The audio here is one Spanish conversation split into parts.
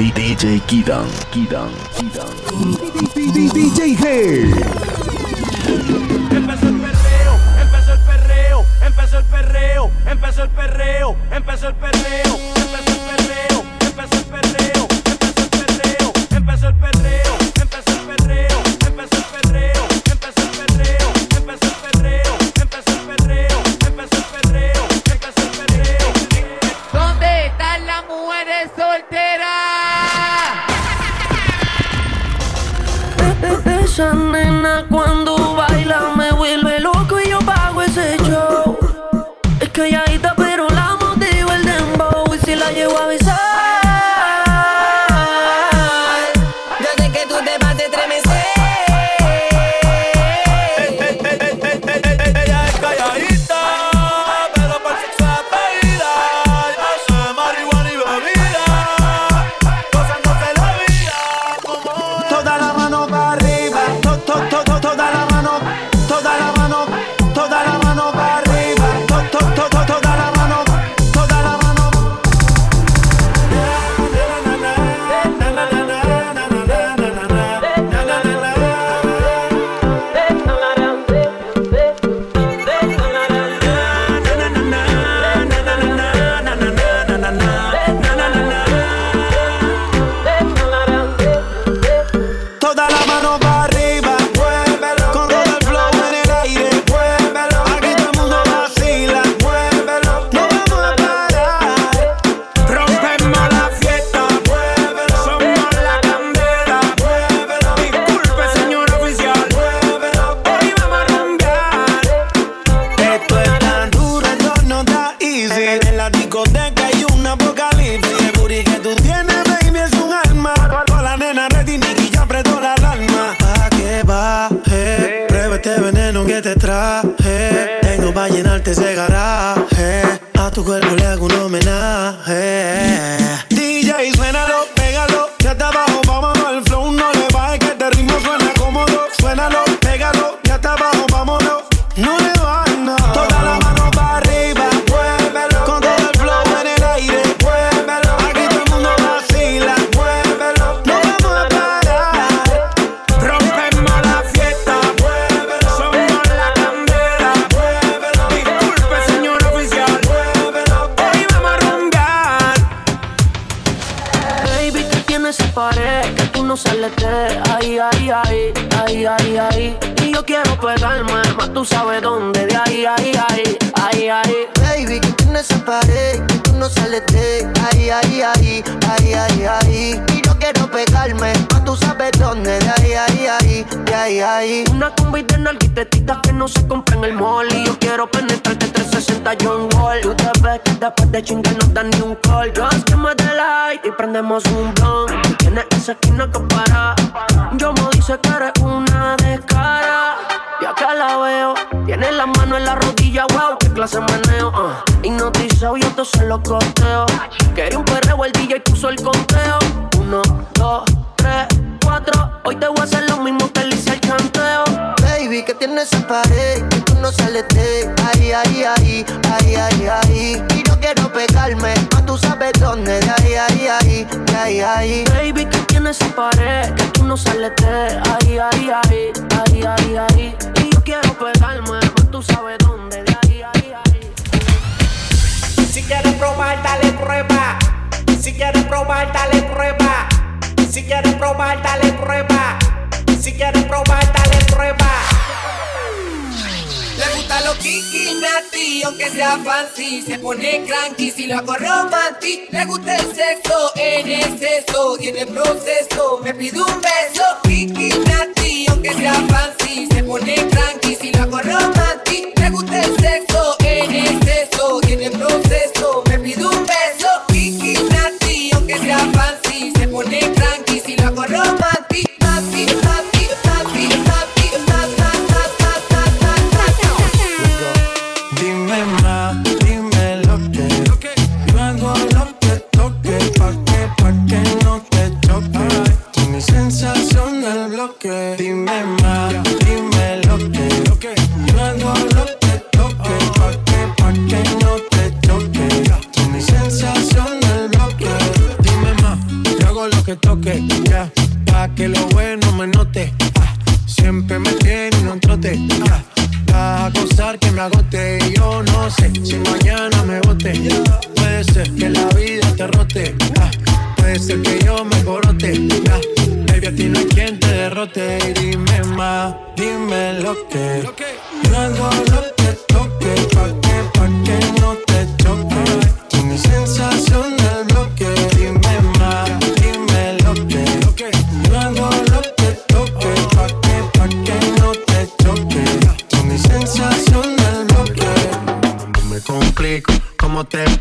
DJ Kidan, Kidan, Kidan. DJ G. Empezó el perreo, empezó el perreo, empezó el perreo, empezó el perreo, empezó el perreo. Quería un perreo, el DJ puso el conteo. Uno, dos, tres, cuatro. Hoy te voy a hacer lo mismo que le hice al canteo. Baby, que tienes esa pared, que tú no sales de ahí, ahí, ahí, ahí, ahí, ahí. Y no quiero pegarme, más tú sabes dónde, de ahí, ahí, ahí, de ahí, ahí. Baby, que tienes esa pared, que tú no sales de ahí, ahí, ahí, ahí, ahí, ahí. Y yo quiero pegarme, más tú sabes dónde, si quieres probar, dale prueba. Si quieres probar, dale prueba. Si quieres probar, dale prueba. Si quieres probar, dale prueba. Le gusta lo kinky natty, aunque sea fancy. Se pone cranky si lo hago romantic. Le gusta el sexo en exceso, tiene proceso. Me pide un beso. Kinky natty, aunque sea fancy. Se pone cranky si lo hago romantic. Le gusta el sexo en exceso, tiene proceso. Me pide un beso. Kinky natty, aunque sea fancy. Se pone cranky. que lo bueno me note. Ah, siempre me tiene un trote. Ah, a causar que me agote. Yo no sé si mañana me bote. Puede ser que la vida te rote. Ah, puede ser que yo me corote. Ah, baby, no hay quien te derrote. Dime más, dime lo que. Lo que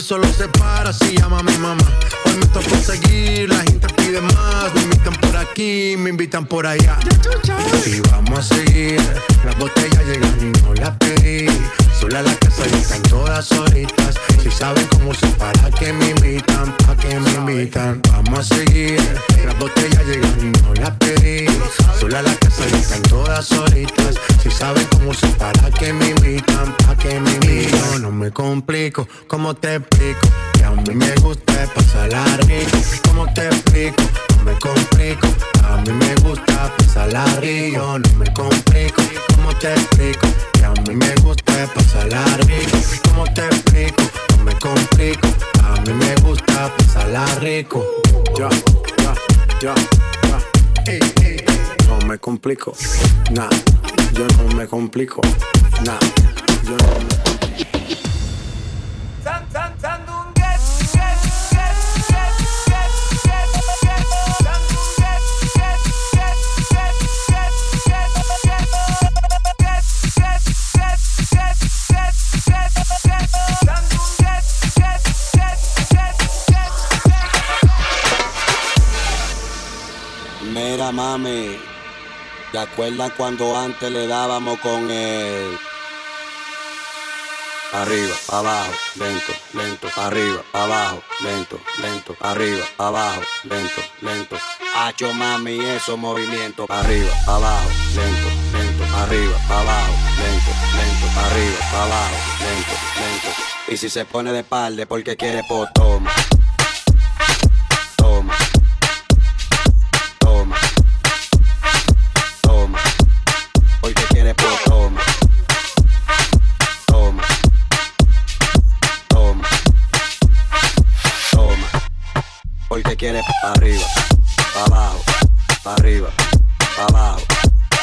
Aquí solo se para si llama mi mamá. Hoy me tocó seguir, la gente pide más. Me invitan por aquí, me invitan por allá. Y vamos a seguir. Las botellas llegan y no las pedí. Sola la casa y están todas solitas. Si saben cómo se para que me invitan, pa' que me invitan. Vamos a seguir. Las botellas llegan y no las pedí. Sola la casa y todas solitas. Si saben cómo se para que me invitan, pa' que me invitan. No me complico, ¿cómo te explico? Que a mí me gusta pasarla rico. ¿Cómo te explico? No me complico. A mí me gusta pasarla rico. No me complico. ¿Cómo te explico? Que a mí me gusta pasarla rico. ¿Cómo te explico? Me complico. A mí me gusta pasarla rico. Ya, ya. Ey, ey. No me complico. Nah, yo no me complico. Nah, yo no me mami, ¿te acuerdas cuando antes le dábamos con el... Arriba, abajo, lento, lento, arriba, abajo, lento, lento, arriba, abajo, lento, lento. Hacho mami, esos movimientos, arriba, abajo, lento, lento, arriba, abajo, lento, lento, arriba, abajo, lento, lento. Y si se pone de espalda porque quiere, pues. Toma. Porque quiere pa' arriba, pa' abajo, pa' arriba, pa' abajo,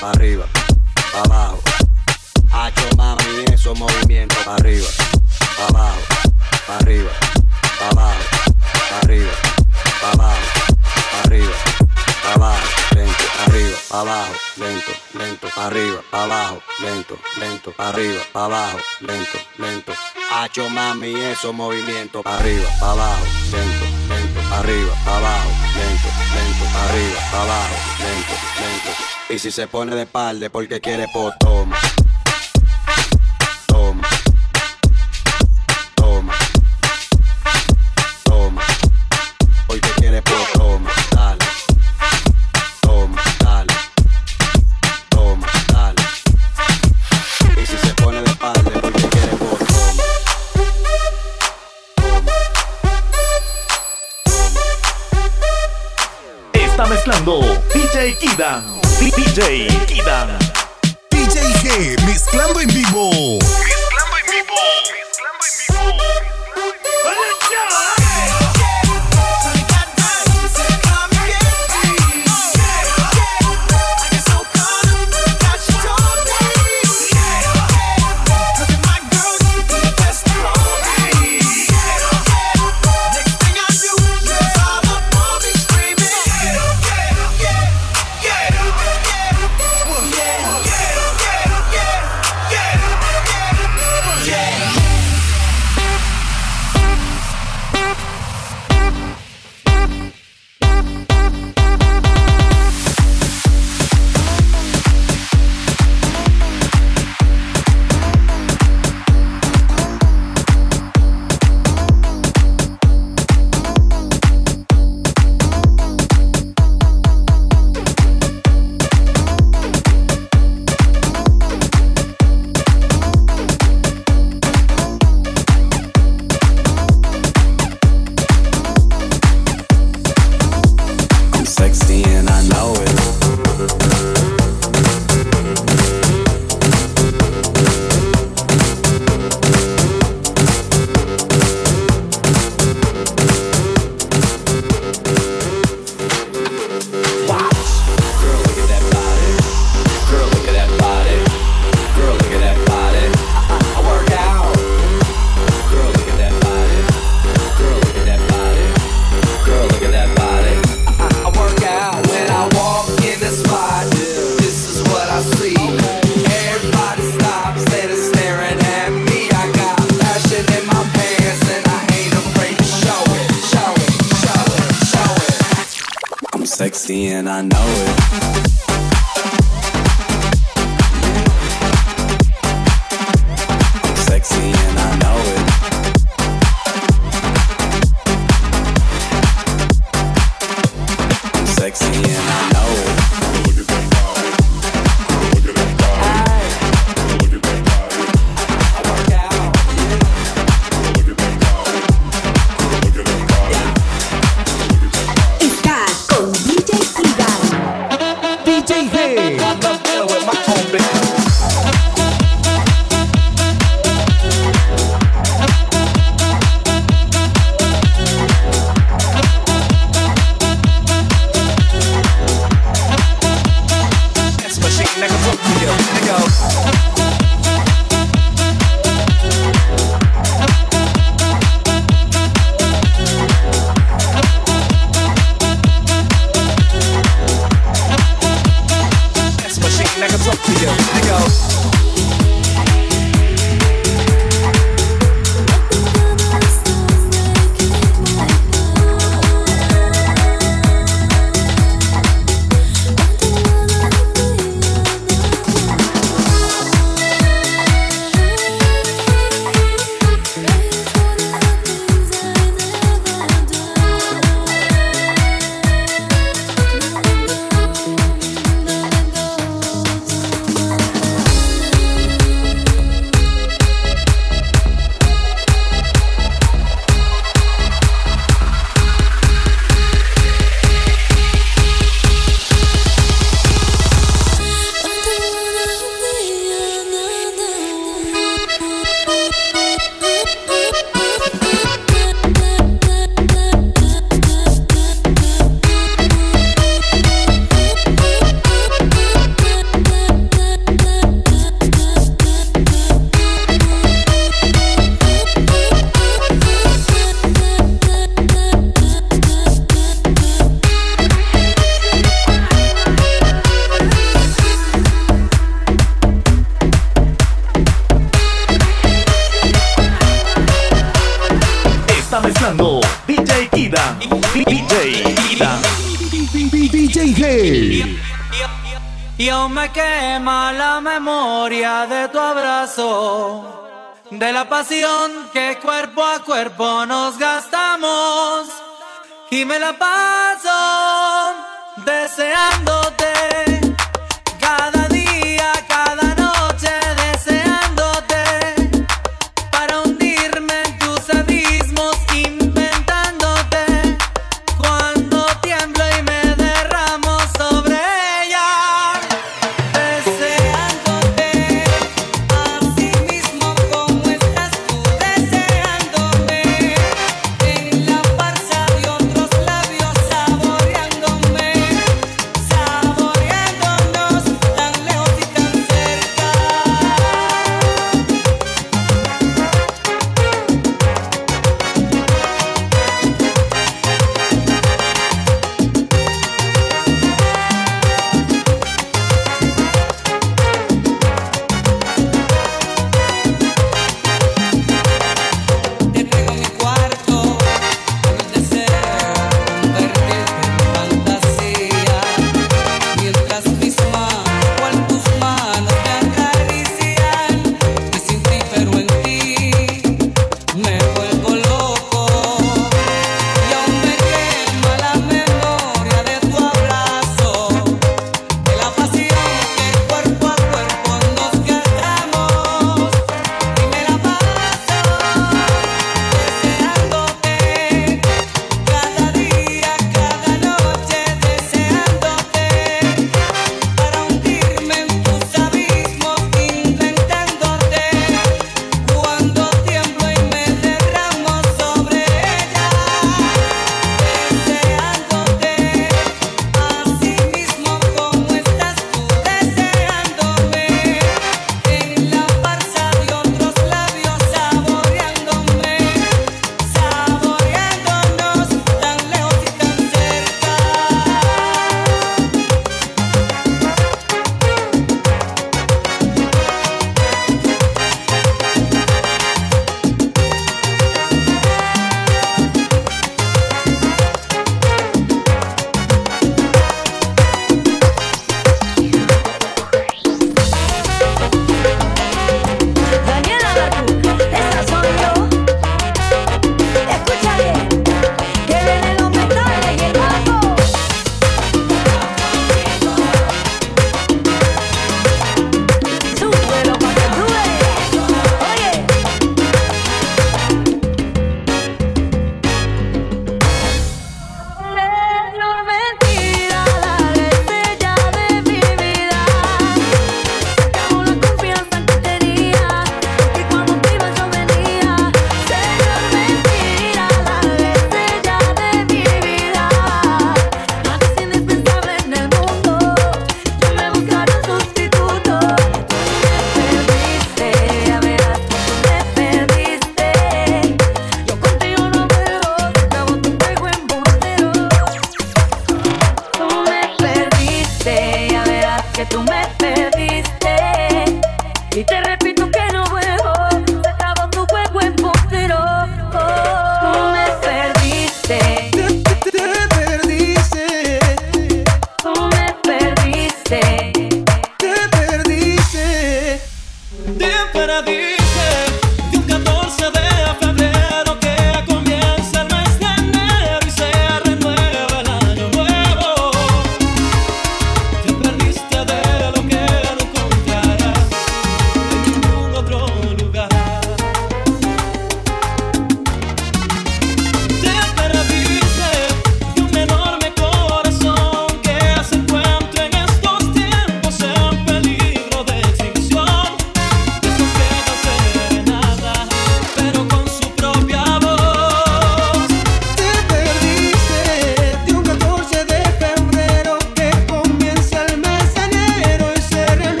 pa' arriba, pa' abajo. Hacho mami, esos movimientos pa' arriba, pa' abajo, pa' arriba, pa' abajo, pa' arriba, pa' abajo, pa' arriba, pa' abajo, lento, arriba, pa' abajo, lento, lento, pa' arriba, pa' abajo, lento, lento, pa' arriba, pa' abajo, lento, lento. Hacho mami, esos movimientos pa' arriba, pa' abajo, lento, lento, arriba, abajo, lento, lento, arriba, abajo, lento, lento. Y si se pone de espalda porque quiere, pues. Toma. que cuerpo a cuerpo nos gastamos y me la paso deseando.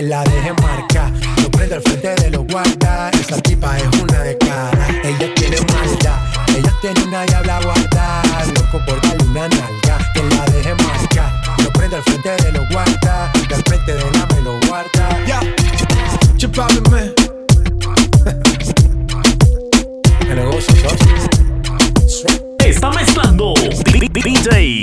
que la deje marca. Yo prendo al frente de los guardas, esa tipa es una de cara. Ella tiene maldad, ella tiene una diabla guarda. Loco por darle una nalga, que la deje marca. Yo prendo al frente de los guardas, y al frente de la me lo guarda. Ya, yeah. Me lo gozo, Está mezclando DJ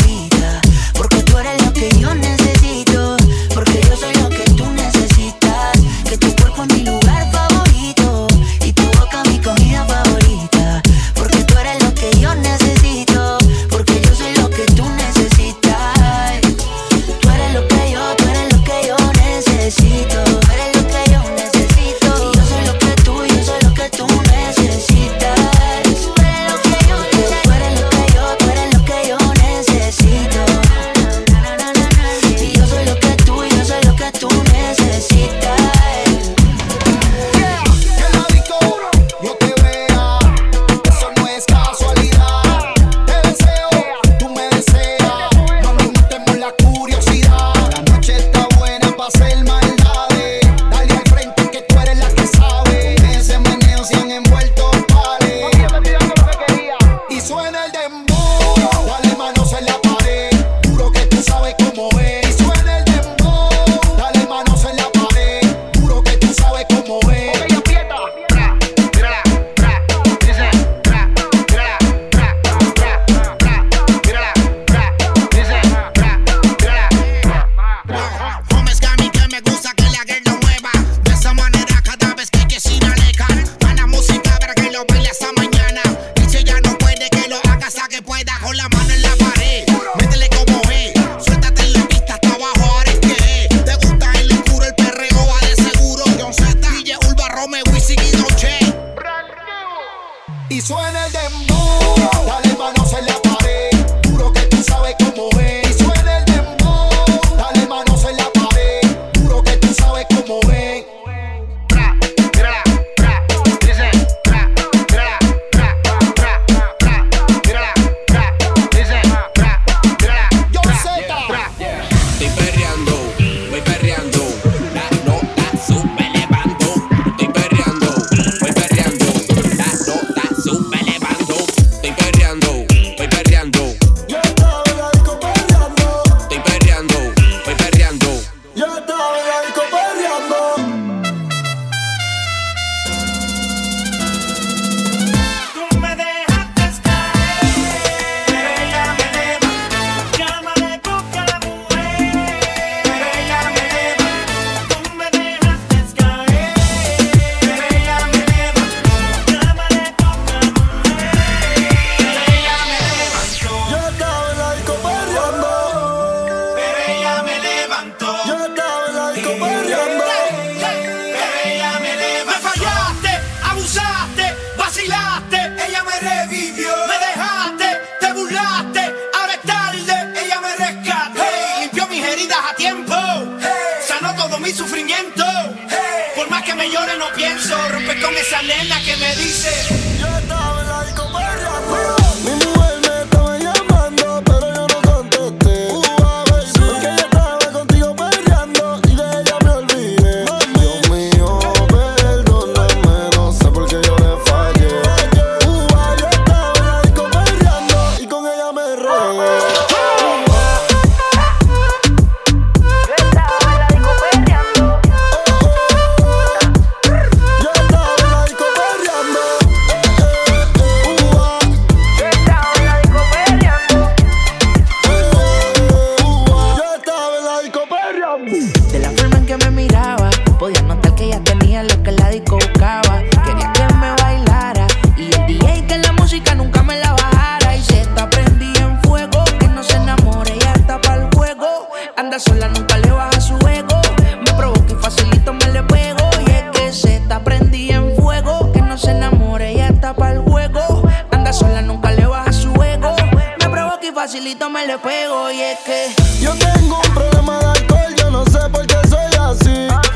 facilito me le pego y es que yo tengo un problema de alcohol, yo no sé por qué soy así.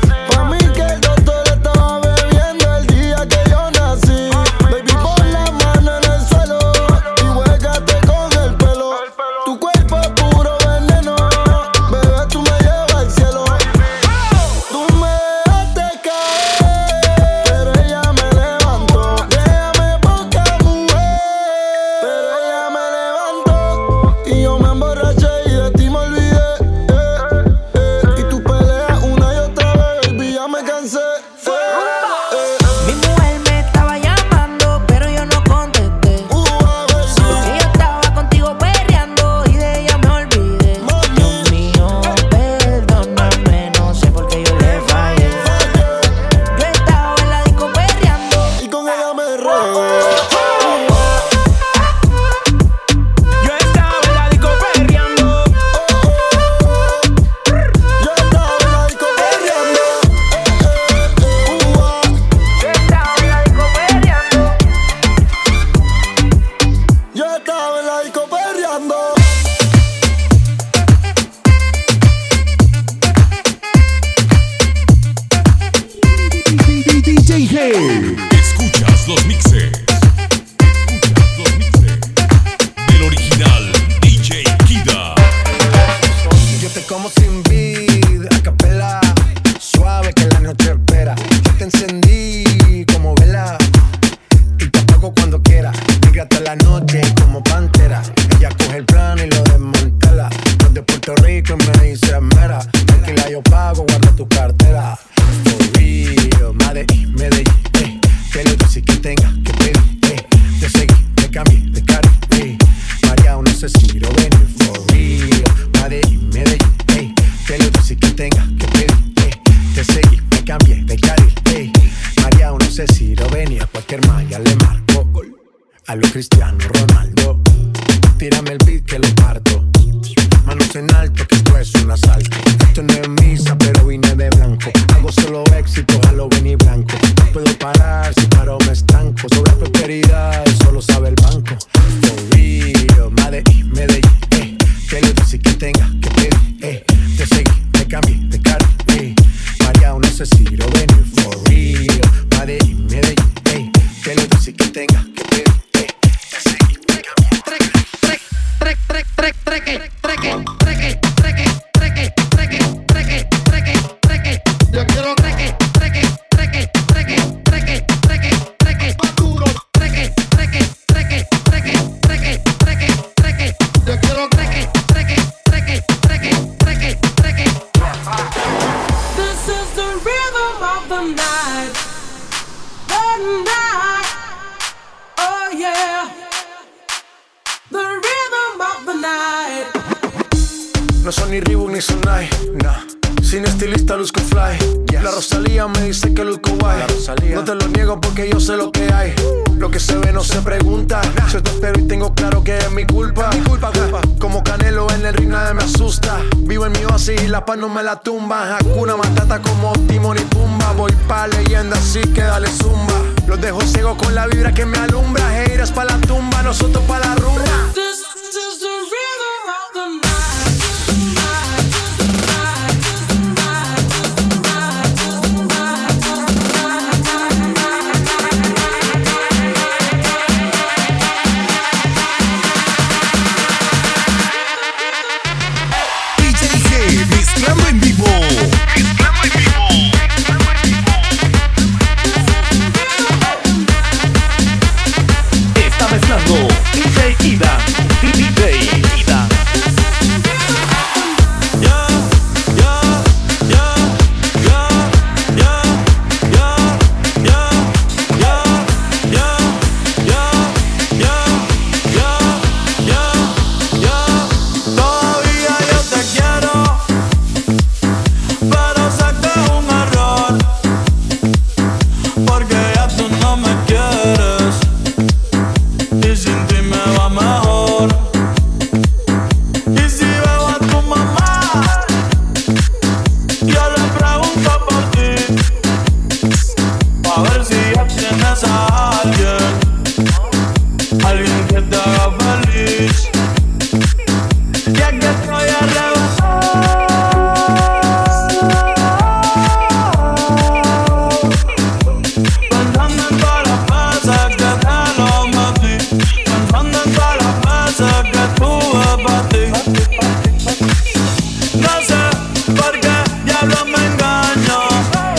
y la paz no me la tumba. Hakuna Matata como Timon y Pumba. Voy pa' leyenda, así que dale zumba. Los dejo ciego con la vibra que me alumbra. Heiras pa' la tumba, nosotros pa' la rumba.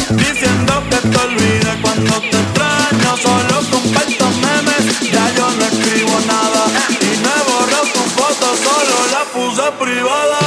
Diciendo que te olvide cuando te extraño. Solo con comparto memes, ya yo no escribo nada. Y no he borrado tu foto, solo la puse privada.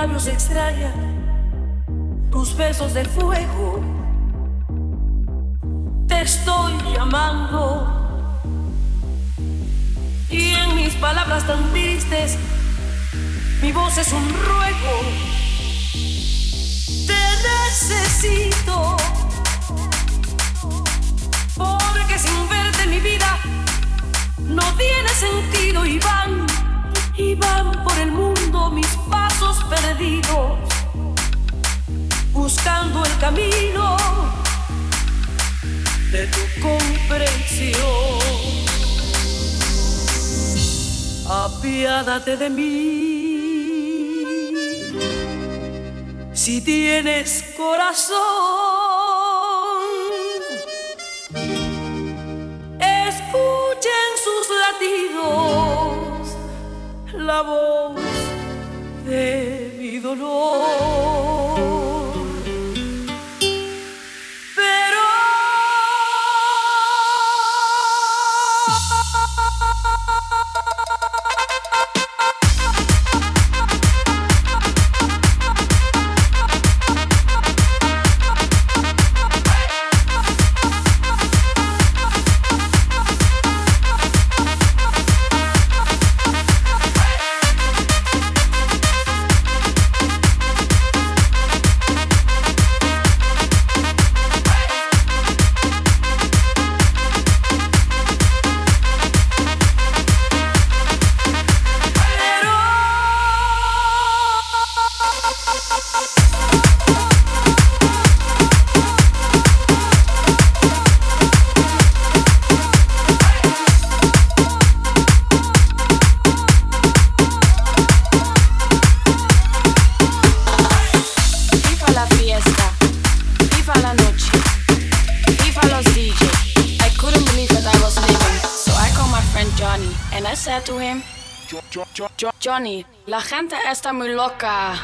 Labios extrañan tus besos de fuego. Te estoy llamando y en mis palabras tan tristes mi voz es un ruego. Te necesito porque sin verte mi vida no tiene sentido y van, y van por el mundo mis pasos perdidos, buscando el camino de tu comprensión. Apiádate de mí, si tienes corazón. La voz de mi dolor. Johnny, la gente está muy loca.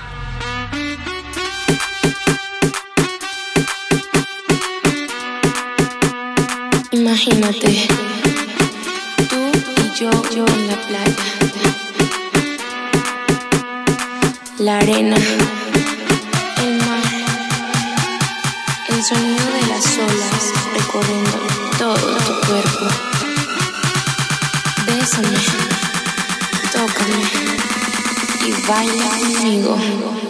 Imagínate, tú y yo, yo en la playa. La arena, el mar, el sonido baila conmigo.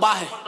barre.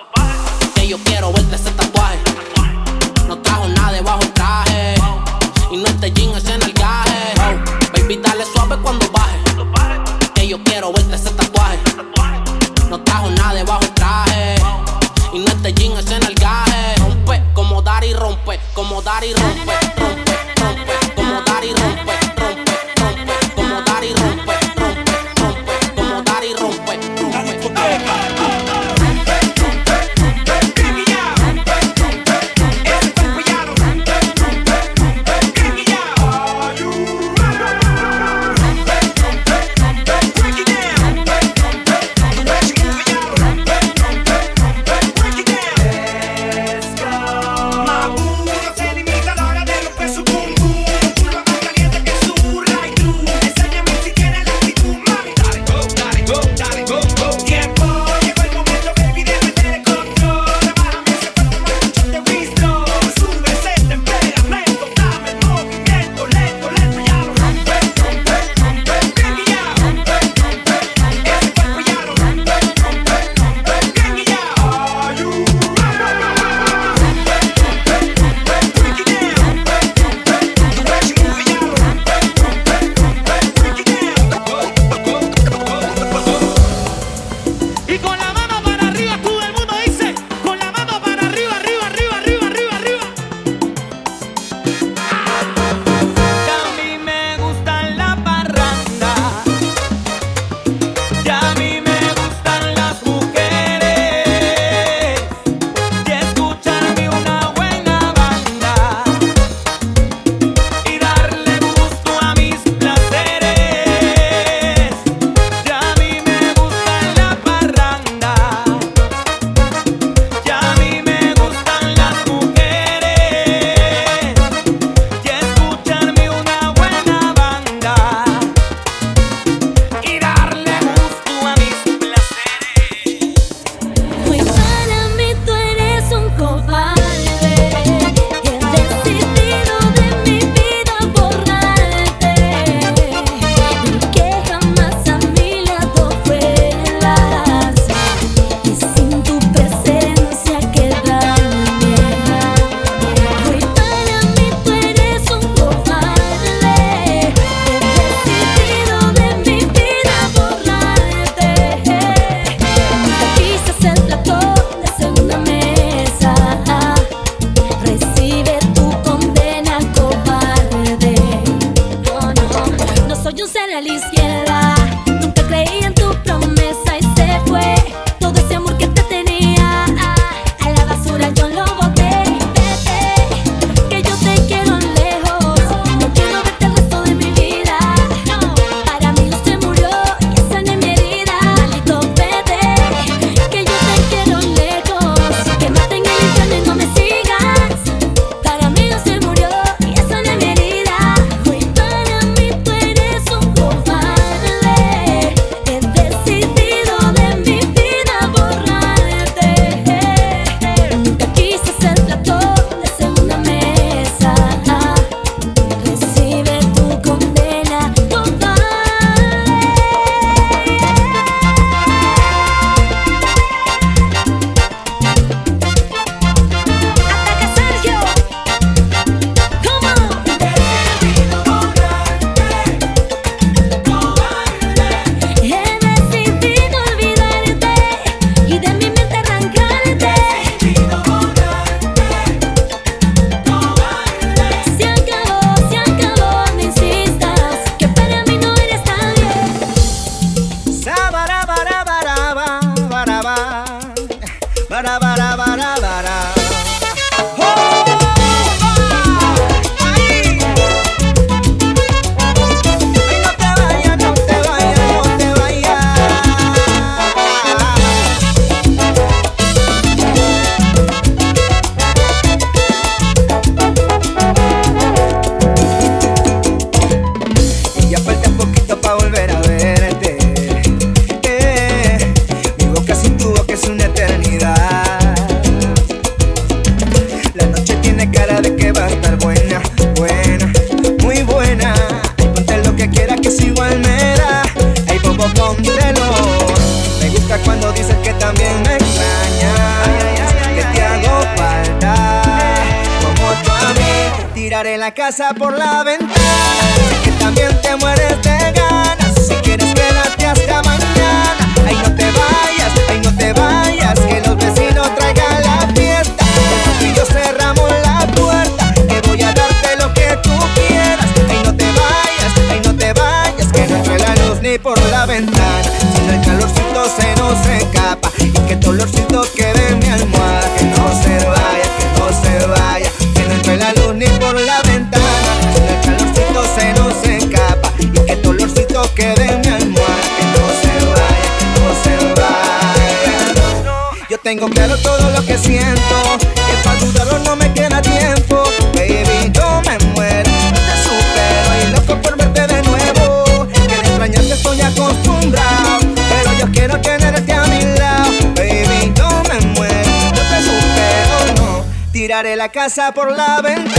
Tengo claro todo lo que siento. Que para dudarlo no me queda tiempo. Baby, yo me muero. Te supero y loco por verte de nuevo. Que de extrañarte estoy acostumbrado. Pero yo quiero tenerte a mi lado. Baby, yo me muero. Yo te supero, no. Tiraré la casa por la ventana.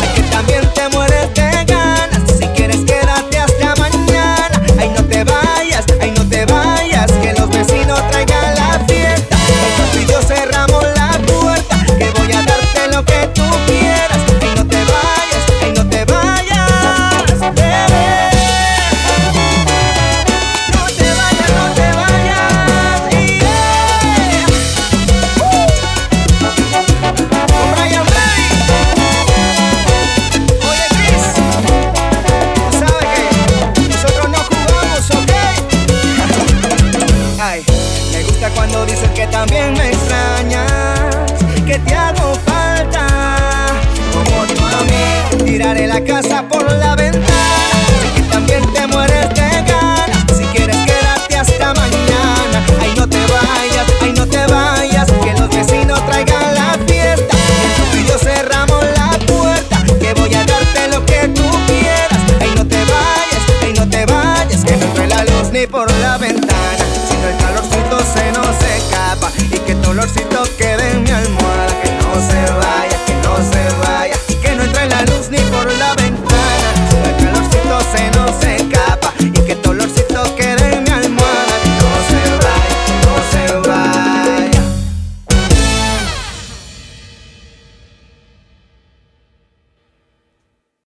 Sé que también te mueres de ganas. Si quieres, quédate hasta mañana. Ay, no te vayas, ay, no te vayas.